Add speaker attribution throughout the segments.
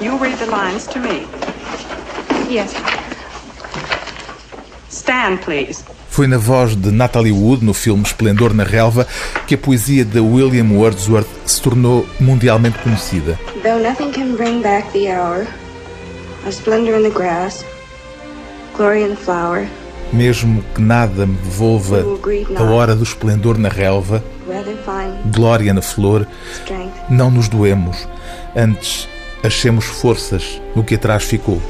Speaker 1: You read the lines to me.
Speaker 2: Yes.
Speaker 1: Stand, please.
Speaker 3: Foi na voz de Natalie Wood, no filme Esplendor na Relva, que a poesia de William Wordsworth se tornou mundialmente conhecida.
Speaker 2: Though nothing can bring back the hour, a splendor in the grass, glory in the flower,
Speaker 3: Mesmo que nada me devolva a hora do esplendor na relva, glória na flor, não nos doemos, antes achemos forças no que atrás ficou.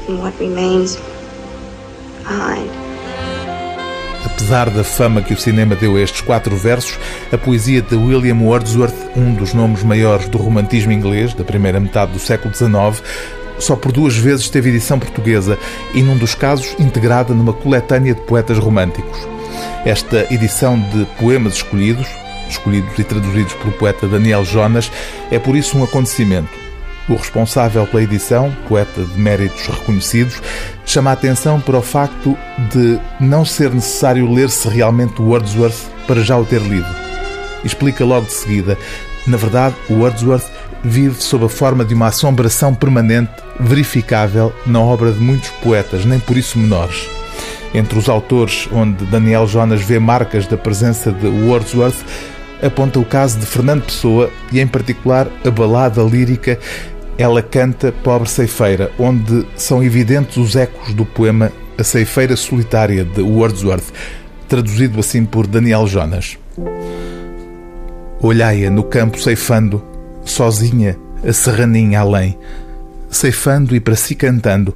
Speaker 3: Apesar da fama que o cinema deu a estes quatro versos, a poesia de William Wordsworth, um dos nomes maiores do romantismo inglês da primeira metade do século XIX, só por duas vezes teve edição portuguesa e, num dos casos, integrada numa coletânea de poetas românticos. Esta edição de poemas escolhidos, escolhidos e traduzidos pelo poeta Daniel Jonas, é por isso um acontecimento. O responsável pela edição, poeta de méritos reconhecidos, chama a atenção para o facto de não ser necessário ler-se realmente Wordsworth para já o ter lido. Explica logo de seguida. Na verdade, Wordsworth vive sob a forma de uma assombração permanente, verificável na obra de muitos poetas, nem por isso menores. Entre os autores onde Daniel Jonas vê marcas da presença de Wordsworth, aponta o caso de Fernando Pessoa e, em particular, a balada lírica Ela Canta, Pobre Ceifeira, onde são evidentes os ecos do poema A Ceifeira Solitária de Wordsworth, traduzido assim por Daniel Jonas. Olhai-a no campo ceifando, sozinha, a serraninha além, ceifando e para si cantando,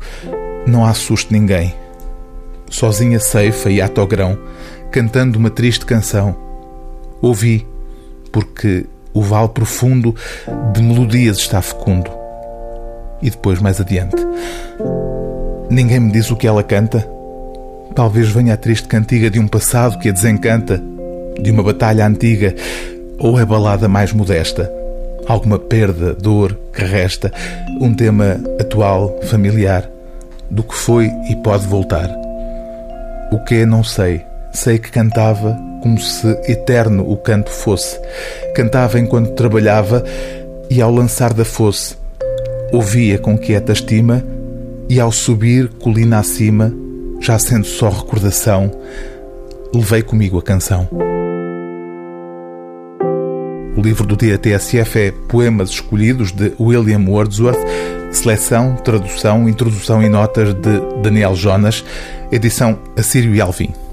Speaker 3: não assuste ninguém. Sozinha ceifa e ato ao grão, cantando uma triste canção. Ouvi, porque o vale profundo de melodias está fecundo. E depois, mais adiante, ninguém me diz o que ela canta. Talvez venha a triste cantiga de um passado que a desencanta, de uma batalha antiga, ou é balada mais modesta, alguma perda, dor que resta, um tema atual, familiar, do que foi e pode voltar. O que é, não sei. Sei que cantava como se eterno o canto fosse. Cantava enquanto trabalhava e ao lançar da fosse. Ouvia com quieta estima e ao subir colina acima, já sendo só recordação, levei comigo a canção. O livro do dia TSF é Poemas Escolhidos de William Wordsworth, seleção, tradução, introdução e notas de Daniel Jonas, edição Assírio e Alvim.